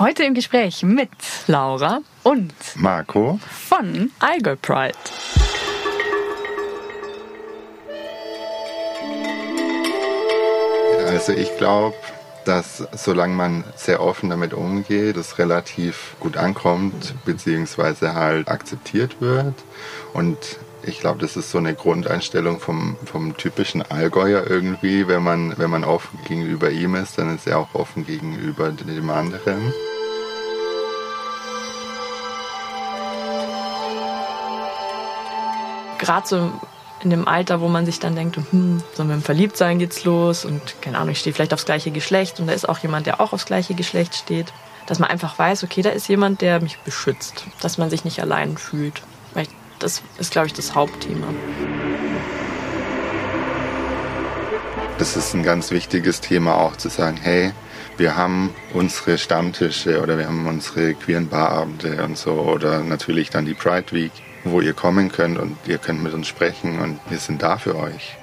Heute im Gespräch mit Laura und Marco von Allgäu Pride. Also ich glaube, dass solange man sehr offen damit umgeht, es relativ gut ankommt, beziehungsweise halt akzeptiert wird. Und ich glaube, das ist so eine Grundeinstellung vom, vom typischen Allgäuer irgendwie. Wenn man, wenn man offen gegenüber ihm ist, dann ist er auch offen gegenüber dem anderen. Gerade so in dem Alter, wo man sich dann denkt, hm, so mit dem Verliebtsein geht's los und keine Ahnung, ich stehe vielleicht aufs gleiche Geschlecht und da ist auch jemand, der auch aufs gleiche Geschlecht steht. Dass man einfach weiß, okay, da ist jemand, der mich beschützt, dass man sich nicht allein fühlt. Weil das ist, glaube ich, das Hauptthema. Das ist ein ganz wichtiges Thema auch zu sagen, hey, wir haben unsere Stammtische oder wir haben unsere queeren Barabende und so oder natürlich dann die Pride Week wo ihr kommen könnt und ihr könnt mit uns sprechen und wir sind da für euch.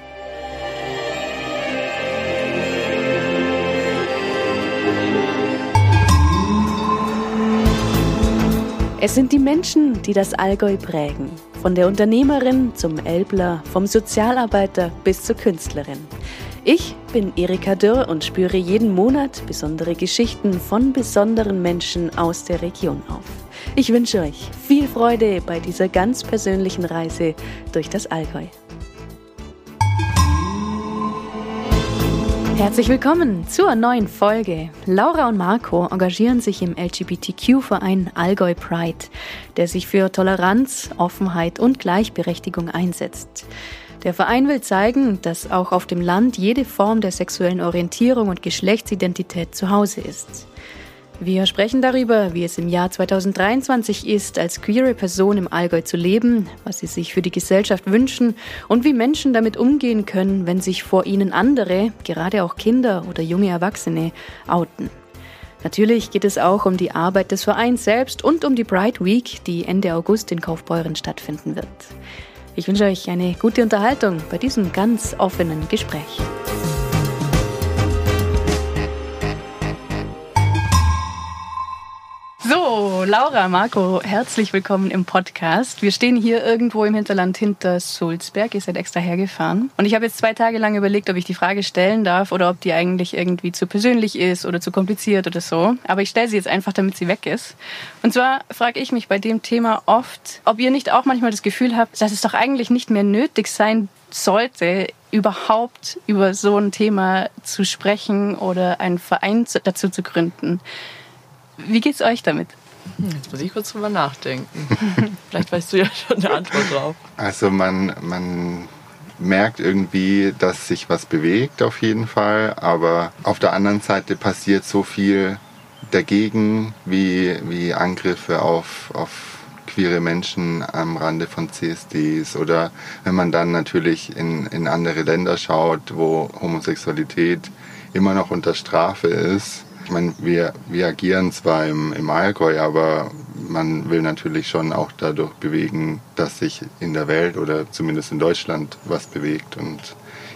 Es sind die Menschen, die das Allgäu prägen. Von der Unternehmerin zum Elbler, vom Sozialarbeiter bis zur Künstlerin. Ich bin Erika Dürr und spüre jeden Monat besondere Geschichten von besonderen Menschen aus der Region auf. Ich wünsche euch viel Freude bei dieser ganz persönlichen Reise durch das Allgäu. Herzlich willkommen zur neuen Folge. Laura und Marco engagieren sich im LGBTQ-Verein Allgäu Pride, der sich für Toleranz, Offenheit und Gleichberechtigung einsetzt. Der Verein will zeigen, dass auch auf dem Land jede Form der sexuellen Orientierung und Geschlechtsidentität zu Hause ist. Wir sprechen darüber, wie es im Jahr 2023 ist, als queere Person im Allgäu zu leben, was sie sich für die Gesellschaft wünschen und wie Menschen damit umgehen können, wenn sich vor ihnen andere, gerade auch Kinder oder junge Erwachsene, outen. Natürlich geht es auch um die Arbeit des Vereins selbst und um die Bright Week, die Ende August in Kaufbeuren stattfinden wird. Ich wünsche euch eine gute Unterhaltung bei diesem ganz offenen Gespräch. Laura, Marco, herzlich willkommen im Podcast. Wir stehen hier irgendwo im Hinterland hinter Sulzberg. Ihr seid extra hergefahren. Und ich habe jetzt zwei Tage lang überlegt, ob ich die Frage stellen darf oder ob die eigentlich irgendwie zu persönlich ist oder zu kompliziert oder so. Aber ich stelle sie jetzt einfach, damit sie weg ist. Und zwar frage ich mich bei dem Thema oft, ob ihr nicht auch manchmal das Gefühl habt, dass es doch eigentlich nicht mehr nötig sein sollte, überhaupt über so ein Thema zu sprechen oder einen Verein dazu zu gründen. Wie geht's euch damit? Hm, jetzt muss ich kurz drüber nachdenken. Vielleicht weißt du ja schon eine Antwort drauf. Also man, man merkt irgendwie, dass sich was bewegt auf jeden Fall, aber auf der anderen Seite passiert so viel dagegen wie, wie Angriffe auf, auf queere Menschen am Rande von CSDs oder wenn man dann natürlich in, in andere Länder schaut, wo Homosexualität immer noch unter Strafe ist, ich meine, wir, wir agieren zwar im, im Allgäu, aber man will natürlich schon auch dadurch bewegen, dass sich in der Welt oder zumindest in Deutschland was bewegt. Und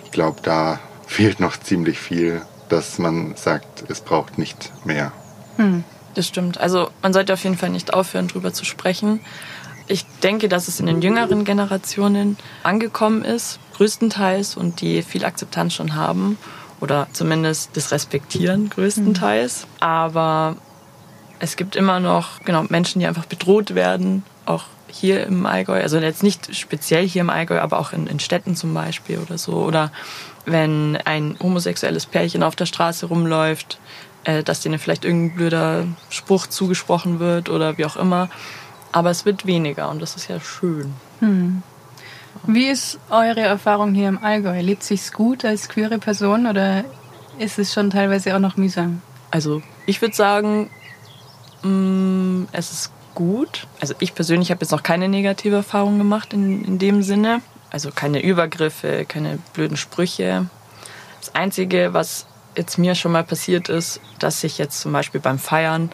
ich glaube, da fehlt noch ziemlich viel, dass man sagt, es braucht nicht mehr. Hm, das stimmt. Also man sollte auf jeden Fall nicht aufhören, darüber zu sprechen. Ich denke, dass es in den jüngeren Generationen angekommen ist, größtenteils, und die viel Akzeptanz schon haben oder zumindest das Respektieren größtenteils. Mhm. Aber es gibt immer noch genau Menschen, die einfach bedroht werden, auch hier im Allgäu, also jetzt nicht speziell hier im Allgäu, aber auch in, in Städten zum Beispiel oder so. Oder wenn ein homosexuelles Pärchen auf der Straße rumläuft, äh, dass denen vielleicht irgendein blöder Spruch zugesprochen wird oder wie auch immer. Aber es wird weniger und das ist ja schön. Hm. Wie ist eure Erfahrung hier im Allgäu? Lebt sich's gut als queere Person oder ist es schon teilweise auch noch mühsam? Also ich würde sagen, mh, mm, es ist gut. Also ich persönlich habe jetzt noch keine negative Erfahrung gemacht in, in dem Sinne. Also keine Übergriffe, keine blöden Sprüche. Das Einzige, was jetzt mir schon mal passiert ist, dass ich jetzt zum Beispiel beim Feiern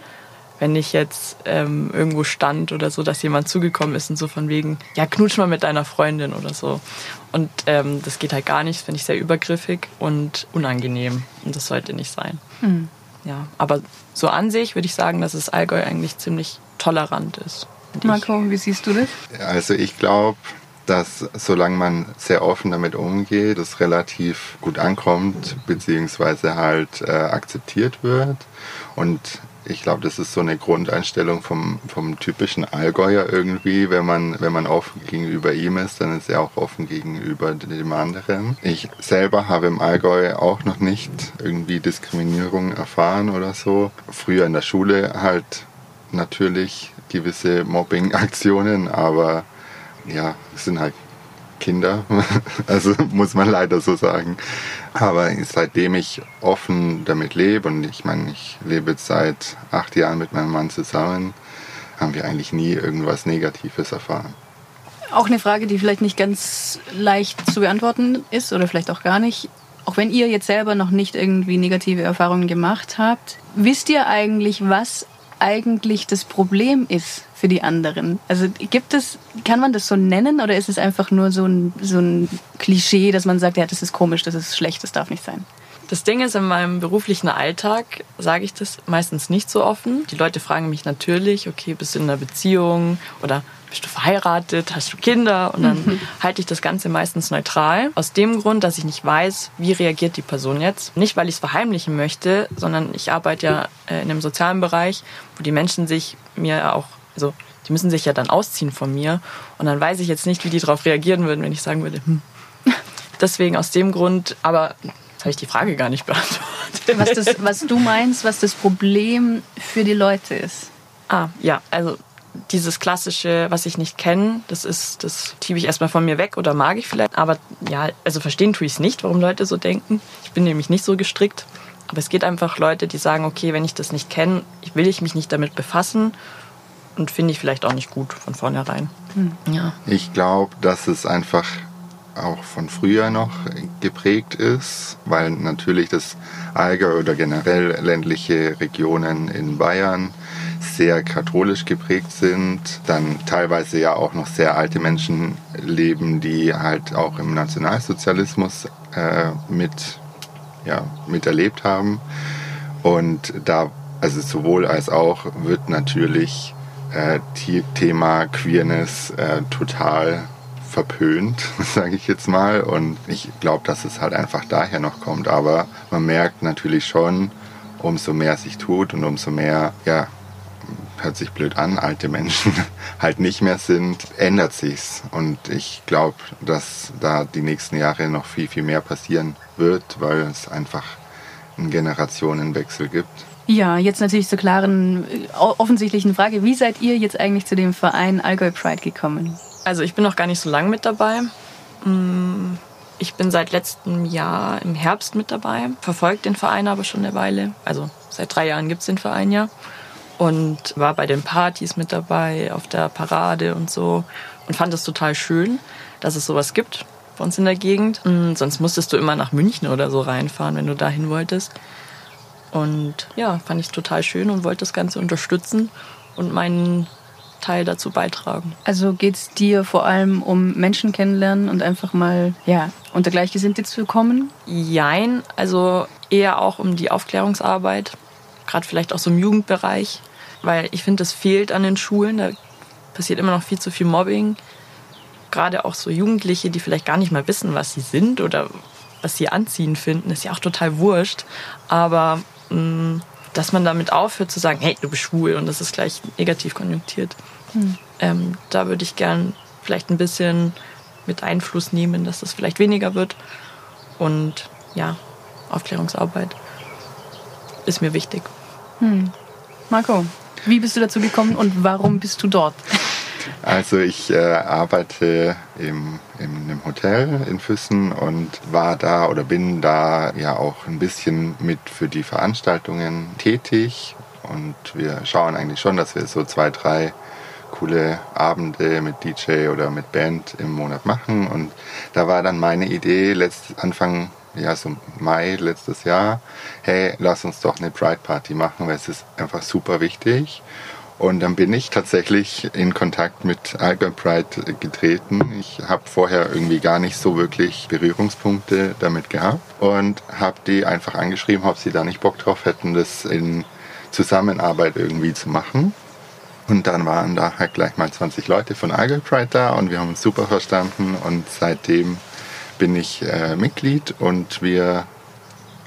wenn ich jetzt ähm, irgendwo stand oder so, dass jemand zugekommen ist und so von wegen, ja, knutsch mal mit deiner Freundin oder so. Und ähm, das geht halt gar nicht, finde ich sehr übergriffig und unangenehm. Und das sollte nicht sein. Mhm. Ja, aber so an sich würde ich sagen, dass das Allgäu eigentlich ziemlich tolerant ist. Marco, wie siehst du das? Also ich glaube, dass solange man sehr offen damit umgeht, es relativ gut ankommt, beziehungsweise halt äh, akzeptiert wird. Und ich glaube, das ist so eine Grundeinstellung vom, vom typischen Allgäuer irgendwie. Wenn man, wenn man offen gegenüber ihm ist, dann ist er auch offen gegenüber dem anderen. Ich selber habe im Allgäu auch noch nicht irgendwie Diskriminierung erfahren oder so. Früher in der Schule halt natürlich gewisse Mobbing-Aktionen, aber ja, es sind halt Kinder, also muss man leider so sagen. Aber seitdem ich offen damit lebe und ich meine, ich lebe jetzt seit acht Jahren mit meinem Mann zusammen, haben wir eigentlich nie irgendwas Negatives erfahren. Auch eine Frage, die vielleicht nicht ganz leicht zu beantworten ist oder vielleicht auch gar nicht. Auch wenn ihr jetzt selber noch nicht irgendwie negative Erfahrungen gemacht habt, wisst ihr eigentlich, was eigentlich das Problem ist für die anderen? Also gibt es, kann man das so nennen oder ist es einfach nur so ein, so ein Klischee, dass man sagt, ja, das ist komisch, das ist schlecht, das darf nicht sein? Das Ding ist, in meinem beruflichen Alltag sage ich das meistens nicht so offen. Die Leute fragen mich natürlich, okay, bist du in einer Beziehung oder bist du verheiratet, hast du Kinder? Und dann mhm. halte ich das Ganze meistens neutral. Aus dem Grund, dass ich nicht weiß, wie reagiert die Person jetzt. Nicht, weil ich es verheimlichen möchte, sondern ich arbeite ja äh, in einem sozialen Bereich, wo die Menschen sich mir auch, also die müssen sich ja dann ausziehen von mir. Und dann weiß ich jetzt nicht, wie die darauf reagieren würden, wenn ich sagen würde, hm. Deswegen aus dem Grund, aber Jetzt habe ich die Frage gar nicht beantwortet. Was, das, was du meinst, was das Problem für die Leute ist. Ah, ja, also dieses klassische, was ich nicht kenne, das ist, das tiebe ich erstmal von mir weg oder mag ich vielleicht. Aber ja, also verstehen tue ich es nicht, warum Leute so denken. Ich bin nämlich nicht so gestrickt. Aber es geht einfach Leute, die sagen, okay, wenn ich das nicht kenne, will ich mich nicht damit befassen und finde ich vielleicht auch nicht gut von vornherein. Hm. Ja. Ich glaube, dass es einfach auch von früher noch geprägt ist, weil natürlich das Allgäu oder generell ländliche Regionen in Bayern sehr katholisch geprägt sind, dann teilweise ja auch noch sehr alte Menschen leben, die halt auch im Nationalsozialismus äh, mit, ja, miterlebt haben. Und da, also sowohl als auch, wird natürlich äh, Thema Queerness äh, total verpönt, sage ich jetzt mal. Und ich glaube, dass es halt einfach daher noch kommt. Aber man merkt natürlich schon, umso mehr sich tut und umso mehr, ja, hört sich blöd an, alte Menschen halt nicht mehr sind, ändert sich's. Und ich glaube, dass da die nächsten Jahre noch viel, viel mehr passieren wird, weil es einfach einen Generationenwechsel gibt. Ja, jetzt natürlich zur klaren, offensichtlichen Frage. Wie seid ihr jetzt eigentlich zu dem Verein Allgäu Pride gekommen? Also ich bin noch gar nicht so lange mit dabei. Mm, ich bin seit letztem Jahr im Herbst mit dabei, verfolgt den Verein aber schon eine Weile. Also seit drei Jahren gibt es den Verein ja. Und war bei den Partys mit dabei, auf der Parade und so. Und fand es total schön, dass es sowas gibt bei uns in der Gegend. Und mm, sonst musstest du immer nach München oder so reinfahren, wenn du dahin wolltest. Und ja, fand ich total schön und wollte das Ganze unterstützen und meinen Teil dazu beitragen. Also geht es dir vor allem um Menschen kennenlernen und einfach mal ja, unter Gleichgesinnte zu kommen? Jein, also eher auch um die Aufklärungsarbeit, gerade vielleicht auch so im Jugendbereich, weil ich finde, das fehlt an den Schulen. Da passiert immer noch viel zu viel Mobbing. Gerade auch so Jugendliche, die vielleicht gar nicht mal wissen, was sie sind oder was sie anziehen finden, ist ja auch total wurscht. Aber mh, mm, dass man damit aufhört zu sagen, hey, du bist schwul und das ist gleich negativ konjunktiert. Hm. Ähm, da würde ich gern vielleicht ein bisschen mit Einfluss nehmen, dass das vielleicht weniger wird. Und ja, Aufklärungsarbeit ist mir wichtig. Hm. Marco, wie bist du dazu gekommen und warum bist du dort? Also ich äh, arbeite im, in einem Hotel in Füssen und war da oder bin da ja auch ein bisschen mit für die Veranstaltungen tätig. Und wir schauen eigentlich schon, dass wir so zwei, drei coole Abende mit DJ oder mit Band im Monat machen. Und da war dann meine Idee, letzt, Anfang, ja, so Mai letztes Jahr, hey, lass uns doch eine Pride Party machen, weil es ist einfach super wichtig. Und dann bin ich tatsächlich in Kontakt mit Alba Pride getreten. Ich habe vorher irgendwie gar nicht so wirklich Berührungspunkte damit gehabt und habe die einfach angeschrieben, ob sie da nicht Bock drauf hätten, das in Zusammenarbeit irgendwie zu machen. Und dann waren da halt gleich mal 20 Leute von Argyle Pride da und wir haben uns super verstanden und seitdem bin ich äh, Mitglied und wir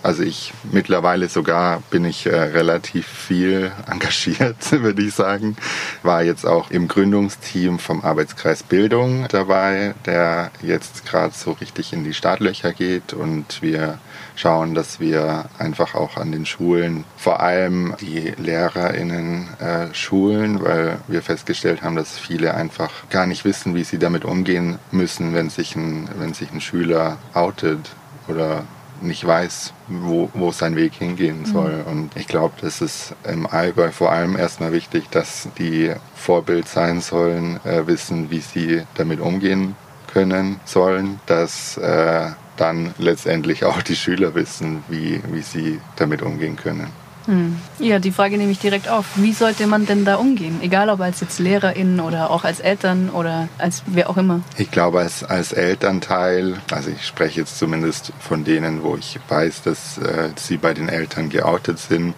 also ich mittlerweile sogar bin ich äh, relativ viel engagiert, würde ich sagen. War jetzt auch im Gründungsteam vom Arbeitskreis Bildung dabei, der jetzt gerade so richtig in die Startlöcher geht und wir schauen, dass wir einfach auch an den Schulen vor allem die LehrerInnen äh, schulen, weil wir festgestellt haben, dass viele einfach gar nicht wissen, wie sie damit umgehen müssen, wenn sich ein, wenn sich ein Schüler outet oder nicht weiß, wo, wo sein Weg hingehen soll. Mhm. Und ich glaube, das ist im Allgäu vor allem erstmal wichtig, dass die Vorbild sein sollen, äh, wissen, wie sie damit umgehen können sollen, dass äh, dann letztendlich auch die Schüler wissen, wie, wie sie damit umgehen können. Hm. Ja, die Frage nehme ich direkt auf. Wie sollte man denn da umgehen? Egal ob als jetzt LehrerInnen oder auch als Eltern oder als wer auch immer. Ich glaube, als, als Elternteil, also ich spreche jetzt zumindest von denen, wo ich weiß, dass äh, sie bei den Eltern geoutet sind,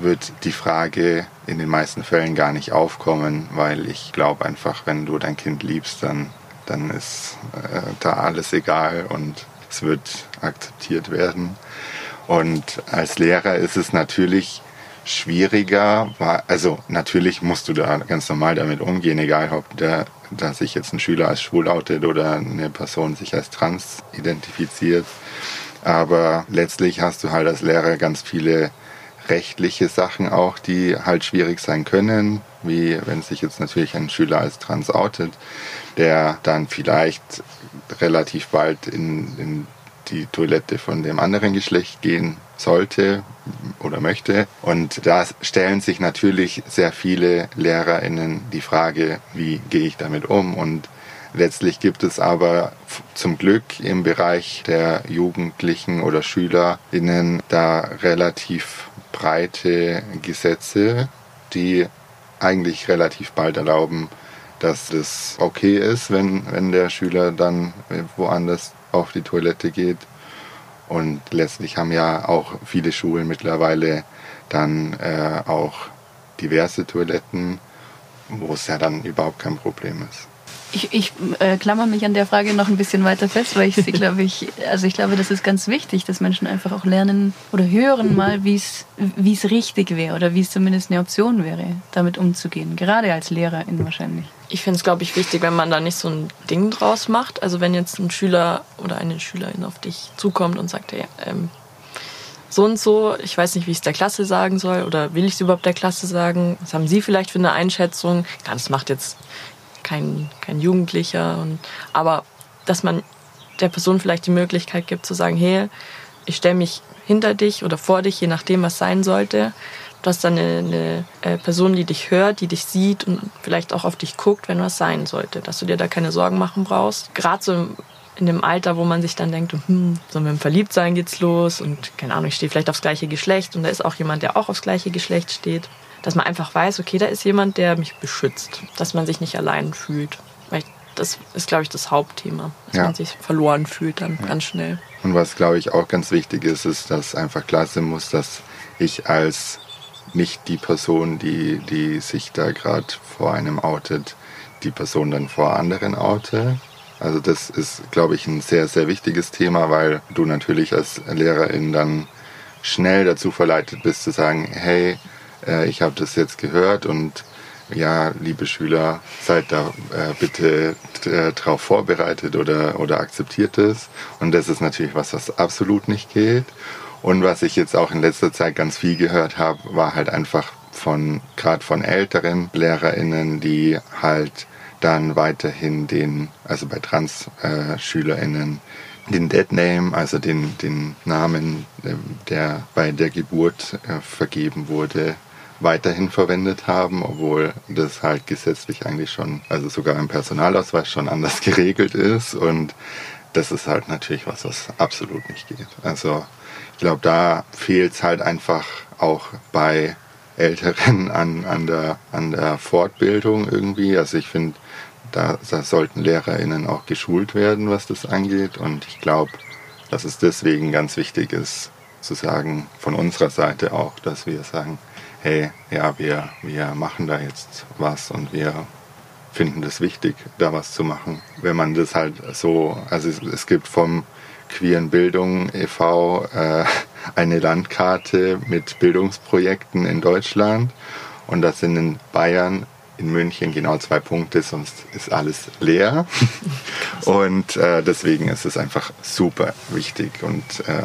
wird die Frage in den meisten Fällen gar nicht aufkommen, weil ich glaube einfach, wenn du dein Kind liebst, dann, dann ist äh, da alles egal und es wird akzeptiert werden. Und als Lehrer ist es natürlich schwieriger, also natürlich musst du da ganz normal damit umgehen, egal ob der, da sich jetzt ein Schüler als schwul outet oder eine Person sich als trans identifiziert. Aber letztlich hast du halt als Lehrer ganz viele rechtliche Sachen auch, die halt schwierig sein können, wie wenn sich jetzt natürlich ein Schüler als trans outet, der dann vielleicht relativ bald in, in die Toilette von dem anderen Geschlecht gehen sollte oder möchte. Und da stellen sich natürlich sehr viele LehrerInnen die Frage, wie gehe ich damit um? Und letztlich gibt es aber zum Glück im Bereich der Jugendlichen oder SchülerInnen da relativ breite Gesetze, die eigentlich relativ bald erlauben, dass es okay ist, wenn, wenn der Schüler dann woanders auf die Toilette geht. Und letztlich haben ja auch viele Schulen mittlerweile dann äh, auch diverse Toiletten, wo es ja dann überhaupt kein Problem ist. Ich, ich äh, klammer mich an der Frage noch ein bisschen weiter fest, weil ich sie, glaube ich, also ich glaube, das ist ganz wichtig, dass Menschen einfach auch lernen oder hören mal, wie es richtig wäre oder wie es zumindest eine Option wäre, damit umzugehen. Gerade als Lehrerin wahrscheinlich. Ich finde es, glaube ich, wichtig, wenn man da nicht so ein Ding draus macht. Also wenn jetzt ein Schüler oder eine Schülerin auf dich zukommt und sagt, hey, ähm, so und so, ich weiß nicht, wie ich es der Klasse sagen soll oder will ich es überhaupt der Klasse sagen? Was haben Sie vielleicht für eine Einschätzung? Ja, das macht jetzt kein, kein Jugendlicher. Und, aber dass man der Person vielleicht die Möglichkeit gibt zu sagen, hey, ich stelle mich hinter dich oder vor dich, je nachdem, was sein sollte. Du hast dann eine, eine, äh, Person, die dich hört, die dich sieht und vielleicht auch auf dich guckt, wenn was sein sollte. Dass du dir da keine Sorgen machen brauchst. Gerade so in dem Alter, wo man sich dann denkt, hm, so mit dem Verliebtsein geht's los und keine Ahnung, ich stehe vielleicht aufs gleiche Geschlecht und da ist auch jemand, der auch aufs gleiche Geschlecht steht dass man einfach weiß, okay, da ist jemand, der mich beschützt, dass man sich nicht allein fühlt. Weil das ist, glaube ich, das Hauptthema, dass ja. man sich verloren fühlt dann ja. ganz schnell. Und was, glaube ich, auch ganz wichtig ist, ist, dass einfach klar sein muss, dass ich als nicht die Person, die, die sich da gerade vor einem outet, die Person dann vor anderen oute. Also das ist, glaube ich, ein sehr, sehr wichtiges Thema, weil du natürlich als Lehrerin dann schnell dazu verleitet bist zu sagen, hey, äh, ich habe das jetzt gehört und ja, liebe Schüler, seid da äh, bitte äh, drauf vorbereitet oder, oder akzeptiert es. Und das ist natürlich was, was absolut nicht geht. Und was ich jetzt auch in letzter Zeit ganz viel gehört habe, war halt einfach von, gerade von älteren LehrerInnen, die halt dann weiterhin den, also bei Trans-SchülerInnen, äh, den Dead Name, also den, den Namen, äh, der bei der Geburt äh, vergeben wurde, weiterhin verwendet haben, obwohl das halt gesetzlich eigentlich schon, also sogar im Personalausweis schon anders geregelt ist. Und das ist halt natürlich was, was absolut nicht geht. Also glaube, da fehlt es halt einfach auch bei Älteren an, an, der, an der Fortbildung irgendwie. Also ich finde, da, da sollten LehrerInnen auch geschult werden, was das angeht. Und ich glaube, dass es deswegen ganz wichtig ist, zu sagen, von unserer Seite auch, dass wir sagen, hey, ja, wir, wir machen da jetzt was und wir finden das wichtig, da was zu machen. Wenn man das halt so, also es, es gibt vom Queeren Bildung e.V. Äh, eine Landkarte mit Bildungsprojekten in Deutschland und das sind in Bayern, in München genau zwei Punkte, sonst ist alles leer. und äh, deswegen ist es einfach super wichtig und äh,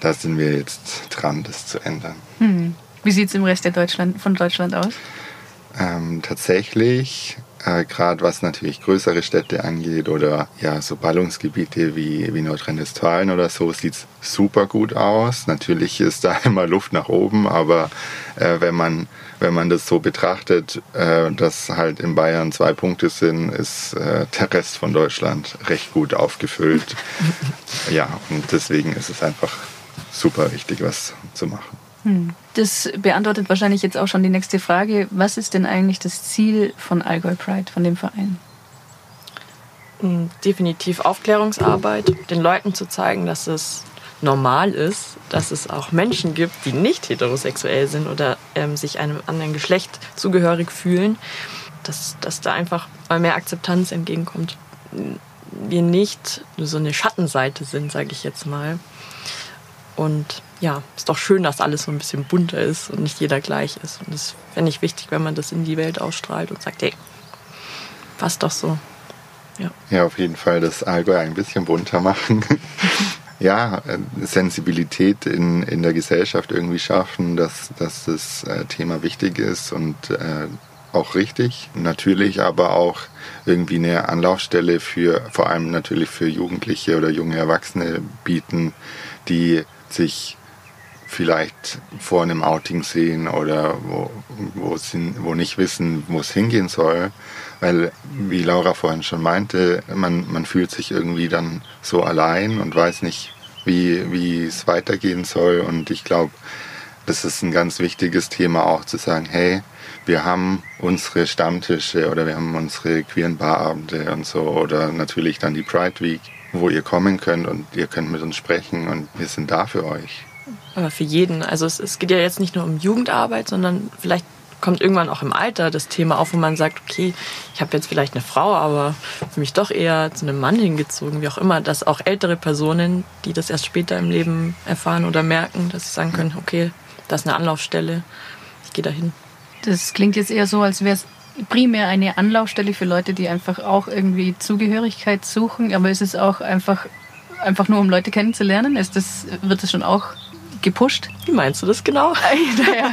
da sind wir jetzt dran, das zu ändern. Hm. Wie sieht es im Rest der Deutschland, von Deutschland aus? Ähm, tatsächlich äh, gerade was natürlich größere Städte angeht oder ja so Ballungsgebiete wie, wie Nordrhein-Westfalen oder so, sieht es super gut aus. Natürlich ist da immer Luft nach oben, aber äh, wenn man wenn man das so betrachtet, äh, dass halt in Bayern zwei Punkte sind, ist äh, der Rest von Deutschland recht gut aufgefüllt. ja, und deswegen ist es einfach super wichtig, was zu machen. Hm. Das beantwortet wahrscheinlich jetzt auch schon die nächste Frage. Was ist denn eigentlich das Ziel von Allgäu Pride, von dem Verein? Hm, definitiv Aufklärungsarbeit, den Leuten zu zeigen, dass es normal ist, dass es auch Menschen gibt, die nicht heterosexuell sind oder ähm, sich einem anderen Geschlecht zugehörig fühlen, dass, dass da einfach mal mehr Akzeptanz entgegenkommt. Wir nicht nur so eine Schattenseite sind, sage ich jetzt mal. Und ja, ist doch schön, dass alles so ein bisschen bunter ist und nicht jeder gleich ist. Und das fände ich wichtig, wenn man das in die Welt ausstrahlt und sagt, hey, passt doch so. Ja, ja auf jeden Fall das Allgäu ein bisschen bunter machen. ja, äh, Sensibilität in, in der Gesellschaft irgendwie schaffen, dass, dass das äh, Thema wichtig ist und äh, auch richtig. Natürlich aber auch irgendwie eine Anlaufstelle für, vor allem natürlich für Jugendliche oder junge Erwachsene bieten, die sich vielleicht vor einem Outing sehen oder wo, wo, sie, wo nicht wissen, wo es hingehen soll. Weil, wie Laura vorhin schon meinte, man, man fühlt sich irgendwie dann so allein und weiß nicht, wie, wie es weitergehen soll. Und ich glaube, das ist ein ganz wichtiges Thema auch zu sagen, hey, wir haben unsere Stammtische oder wir haben unsere queeren Barabende und so oder natürlich dann die Pride Week, wo ihr kommen könnt und ihr könnt mit uns sprechen und wir sind da für euch. Aber für jeden. Also es, es geht ja jetzt nicht nur um Jugendarbeit, sondern vielleicht kommt irgendwann auch im Alter das Thema auf, wo man sagt, okay, ich habe jetzt vielleicht eine Frau, aber für mich doch eher zu einem Mann hingezogen, wie auch immer, dass auch ältere Personen, die das erst später im Leben erfahren oder merken, dass sie sagen können, okay, das ist eine Anlaufstelle, ich gehe dahin. Das klingt jetzt eher so, als wäre es primär eine Anlaufstelle für Leute, die einfach auch irgendwie Zugehörigkeit suchen, aber ist es auch einfach, einfach nur, um Leute kennenzulernen? Ist das, wird das schon auch gepusht. Wie meinst du das genau? naja,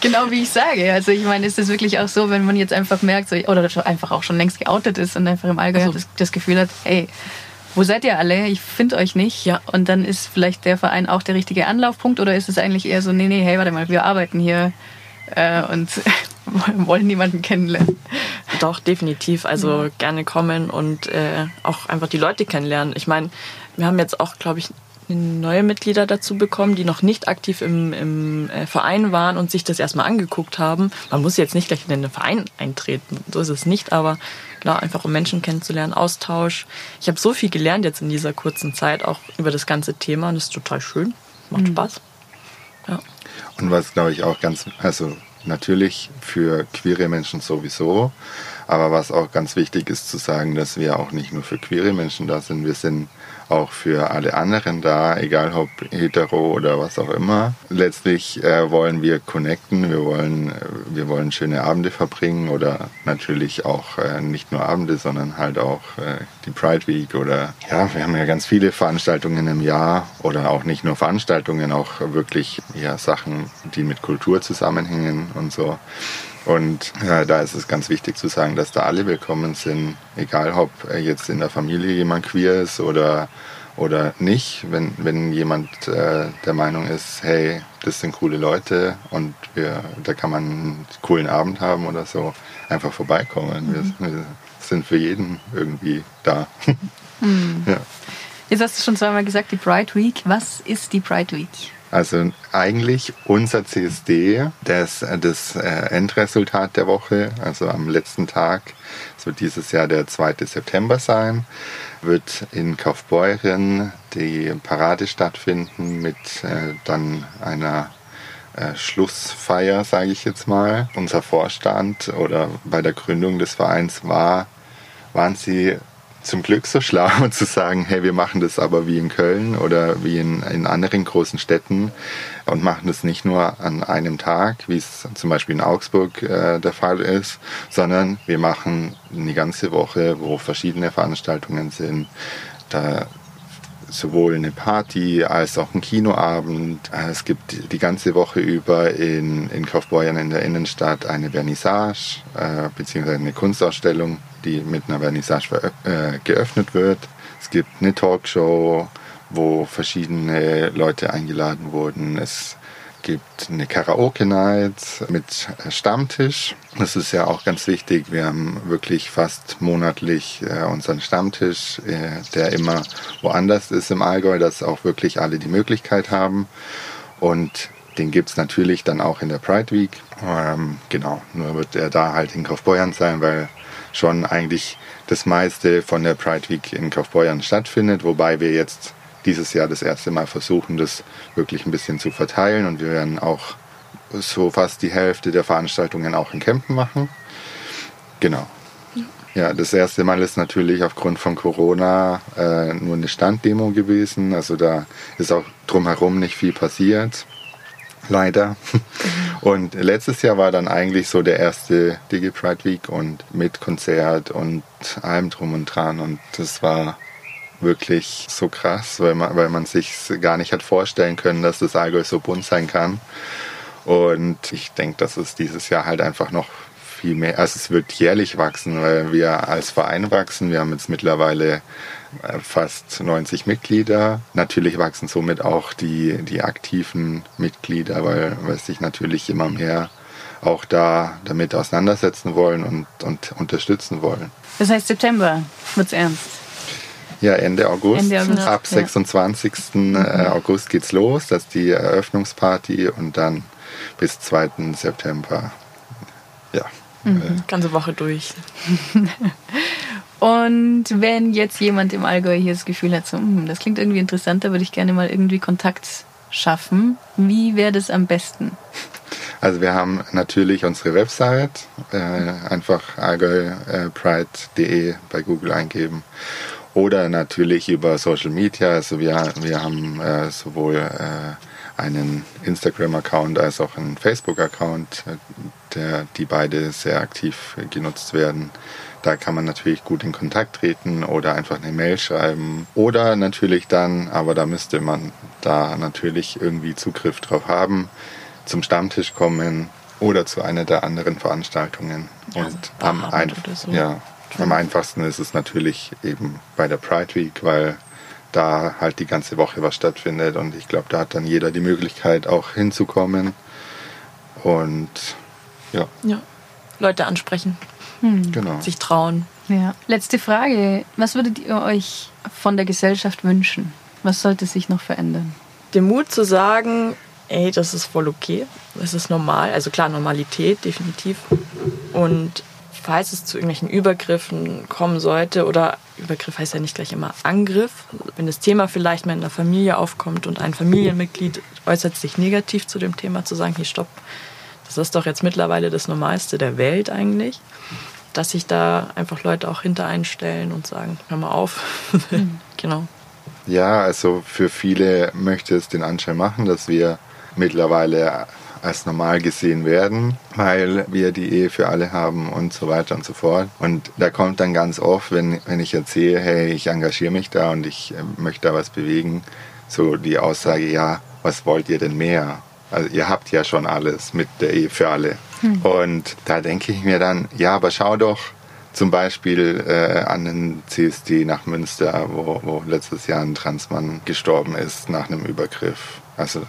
genau wie ich sage. Also ich meine, ist es wirklich auch so, wenn man jetzt einfach merkt, so, oder einfach auch schon längst geoutet ist und einfach im Allgäu also, das, das Gefühl hat, hey, wo seid ihr alle? Ich finde euch nicht. Ja. Und dann ist vielleicht der Verein auch der richtige Anlaufpunkt oder ist es eigentlich eher so, nee, nee, hey, warte mal, wir arbeiten hier äh, und wollen niemanden kennenlernen. Doch, definitiv. Also ja. gerne kommen und äh, auch einfach die Leute kennenlernen. Ich meine, wir haben jetzt auch, glaube ich, neue Mitglieder dazu bekommen, die noch nicht aktiv im, im äh, Verein waren und sich das erstmal angeguckt haben. Man muss jetzt nicht gleich in den Verein eintreten, so ist es nicht, aber klar, einfach um Menschen kennenzulernen, Austausch. Ich habe so viel gelernt jetzt in dieser kurzen Zeit, auch über das ganze Thema und das ist total schön, macht mhm. Spaß. Ja. Und was, glaube ich, auch ganz, also natürlich für queere Menschen sowieso, aber was auch ganz wichtig ist zu sagen, dass wir auch nicht nur für queere Menschen da sind, wir sind auch für alle anderen da, egal ob hetero oder was auch immer. Letztlich äh, wollen wir connecten, wir wollen, äh, wir wollen schöne Abende verbringen oder natürlich auch äh, nicht nur Abende, sondern halt auch äh, die Pride Week oder ja, wir haben ja ganz viele Veranstaltungen im Jahr oder auch nicht nur Veranstaltungen, auch wirklich ja, Sachen, die mit Kultur zusammenhängen und so. Und äh, da ist es ganz wichtig zu sagen, dass da alle willkommen sind, egal ob äh, jetzt in der Familie jemand queer ist oder, oder nicht. Wenn, wenn jemand äh, der Meinung ist, hey, das sind coole Leute und wir, da kann man einen coolen Abend haben oder so, einfach vorbeikommen. Mhm. Wir, wir, sind für jeden irgendwie da. Mhm. ja. Jetzt hast du schon zweimal gesagt, die Pride Week. Was ist die Pride Week? Also eigentlich unser CSD, das, das äh, Endresultat der Woche, also am letzten Tag, wird dieses Jahr der 2. September sein, wird in Kaufbeuren die Parade stattfinden mit äh, dann einer äh, Schlussfeier, sage ich jetzt mal. Unser Vorstand oder bei der Gründung des Vereins war, waren sie zum Glück so schlau zu sagen, hey, wir machen das aber wie in Köln oder wie in, in anderen großen Städten und machen das nicht nur an einem Tag, wie es zum Beispiel in Augsburg äh, der Fall ist, sondern wir machen eine ganze Woche, wo verschiedene Veranstaltungen sind. Da sowohl eine Party als auch ein Kinoabend. Es gibt die ganze Woche über in, in Kaufbeuern in der Innenstadt eine Vernissage äh, bzw. eine Kunstausstellung die mit einer Vernissage äh, geöffnet wird. Es gibt eine Talkshow, wo verschiedene Leute eingeladen wurden. Es gibt eine Karaoke-Night mit Stammtisch. Das ist ja auch ganz wichtig. Wir haben wirklich fast monatlich äh, unseren Stammtisch, äh, der immer woanders ist im Allgäu, dass auch wirklich alle die Möglichkeit haben. Und den gibt es natürlich dann auch in der Pride Week. Ähm, genau, nur wird er da halt in Kaufbeuern sein, weil schon eigentlich das meiste von der Pride Week in Kaufbeuern stattfindet, wobei wir jetzt dieses Jahr das erste Mal versuchen, das wirklich ein bisschen zu verteilen und wir werden auch so fast die Hälfte der Veranstaltungen auch in Campen machen. Genau. Ja, das erste Mal ist natürlich aufgrund von Corona äh, nur eine Standdemo gewesen. Also da ist auch drumherum nicht viel passiert leider. Und letztes Jahr war dann eigentlich so der erste Digi Pride Week und mit Konzert und allem drum und dran. Und das war wirklich so krass, weil man, weil man sich gar nicht hat vorstellen können, dass das Allgäu so bunt sein kann. Und ich denke, dass es dieses Jahr halt einfach noch viel mehr, also es wird jährlich wachsen, weil wir als Verein wachsen. Wir haben jetzt mittlerweile fast 90 Mitglieder. Natürlich wachsen somit auch die, die aktiven Mitglieder, weil, weil sich natürlich immer mehr auch da damit auseinandersetzen wollen und, und unterstützen wollen. Das heißt, September wird es ernst. Ja, Ende August. Ende August Ab 26. Ja. Mhm. Äh, August geht's los. Das ist die Eröffnungsparty und dann bis 2. September. Ja, Mhm. Ganze Woche durch. Und wenn jetzt jemand im Allgäu hier das Gefühl hat, so, hm, das klingt irgendwie interessant, da würde ich gerne mal irgendwie Kontakt schaffen, wie wäre das am besten? Also wir haben natürlich unsere Website, äh, einfach allgäupride.de äh, bei Google eingeben oder natürlich über Social Media. Also wir, wir haben äh, sowohl äh, einen Instagram-Account als auch einen Facebook-Account, der, die beide sehr aktiv genutzt werden. Da kann man natürlich gut in Kontakt treten oder einfach eine Mail schreiben. Oder natürlich dann, aber da müsste man da natürlich irgendwie Zugriff drauf haben, zum Stammtisch kommen oder zu einer der anderen Veranstaltungen. Ja, Und am, ein, so. ja, am einfachsten ist es natürlich eben bei der Pride Week, weil da halt die ganze Woche was stattfindet. Und ich glaube, da hat dann jeder die Möglichkeit auch hinzukommen. Und ja. ja. Leute ansprechen. Hm. Genau. Sich trauen. Ja. Letzte Frage. Was würdet ihr euch von der Gesellschaft wünschen? Was sollte sich noch verändern? Den Mut zu sagen, ey, das ist voll okay, das ist normal. Also klar, Normalität definitiv. Und falls es zu irgendwelchen Übergriffen kommen sollte, oder Übergriff heißt ja nicht gleich immer Angriff, wenn das Thema vielleicht mal in der Familie aufkommt und ein Familienmitglied äußert sich negativ zu dem Thema, zu sagen, hier stopp, das ist doch jetzt mittlerweile das Normalste der Welt eigentlich, dass sich da einfach Leute auch hinter einstellen und sagen, hör mal auf. Mhm. genau. Ja, also für viele möchte es den Anschein machen, dass wir mittlerweile als normal gesehen werden, weil wir die Ehe für alle haben und so weiter und so fort. Und da kommt dann ganz oft, wenn, wenn ich erzähle, hey, ich engagiere mich da und ich äh, möchte da was bewegen, so die Aussage, ja, was wollt ihr denn mehr? Also ihr habt ja schon alles mit der Ehe für alle. Hm. Und da denke ich mir dann, ja, aber schau doch zum Beispiel äh, an den CSD nach Münster, wo, wo letztes Jahr ein Transmann gestorben ist nach einem Übergriff. Also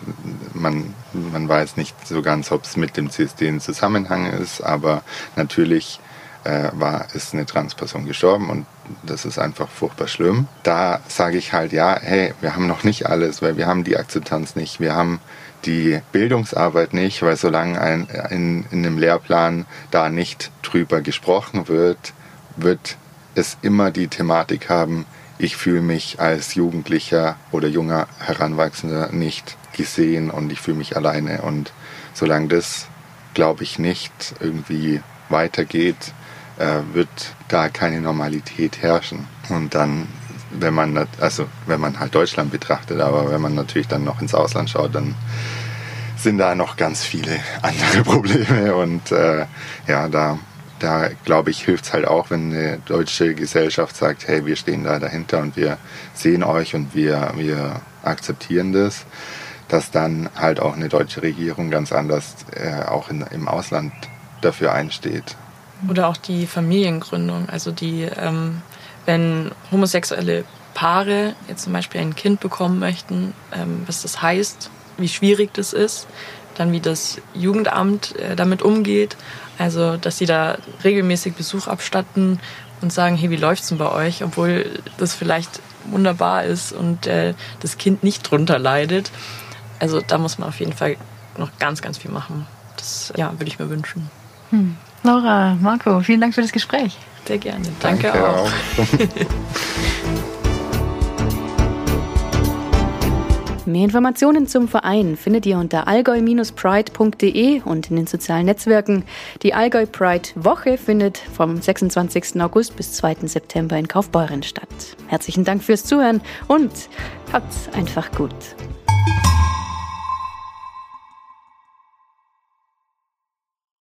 man, man weiß nicht so ganz, ob es mit dem CSD in Zusammenhang ist, aber natürlich äh, war ist eine Transperson gestorben und das ist einfach furchtbar schlimm. Da sage ich halt, ja, hey, wir haben noch nicht alles, weil wir haben die Akzeptanz nicht. Wir haben die Bildungsarbeit nicht, weil solange ein, in, in einem Lehrplan da nicht drüber gesprochen wird, wird es immer die Thematik haben, ich fühle mich als Jugendlicher oder junger Heranwachsender nicht gesehen und ich fühle mich alleine. Und solange das, glaube ich, nicht irgendwie weitergeht, äh, wird da keine Normalität herrschen. Und dann, wenn man, also wenn man halt Deutschland betrachtet, aber wenn man natürlich dann noch ins Ausland schaut, dann sind da noch ganz viele andere Probleme und äh, ja, da da glaube ich, hilft es halt auch, wenn eine deutsche Gesellschaft sagt, hey, wir stehen da dahinter und wir sehen euch und wir, wir akzeptieren das, dass dann halt auch eine deutsche Regierung ganz anders äh, auch in, im Ausland dafür einsteht. Oder auch die Familiengründung, also die, ähm, wenn homosexuelle Paare jetzt zum Beispiel ein Kind bekommen möchten, ähm, was das heißt, wie schwierig das ist, dann wie das Jugendamt äh, damit umgeht. Also, dass sie da regelmäßig Besuch abstatten und sagen, hey, wie läuft's denn bei euch? Obwohl das vielleicht wunderbar ist und äh, das Kind nicht drunter leidet. Also da muss man auf jeden Fall noch ganz, ganz viel machen. Das ja, würde ich mir wünschen. Hm. Laura, Marco, vielen Dank für das Gespräch. Sehr gerne. Danke, Danke auch. auch. Mehr Informationen zum Verein findet ihr unter allgäu-pride.de und in den sozialen Netzwerken. Die Allgäu Pride Woche findet vom 26. August bis 2. September in Kaufbeuren statt. Herzlichen Dank fürs Zuhören und habt's einfach gut.